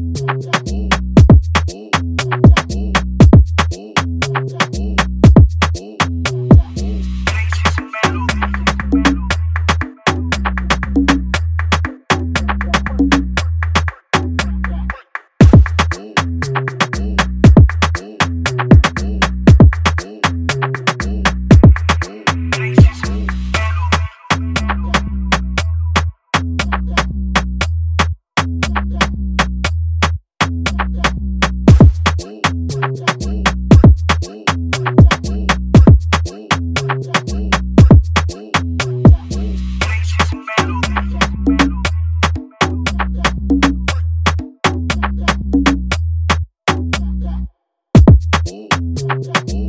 Ooh. oh, oh.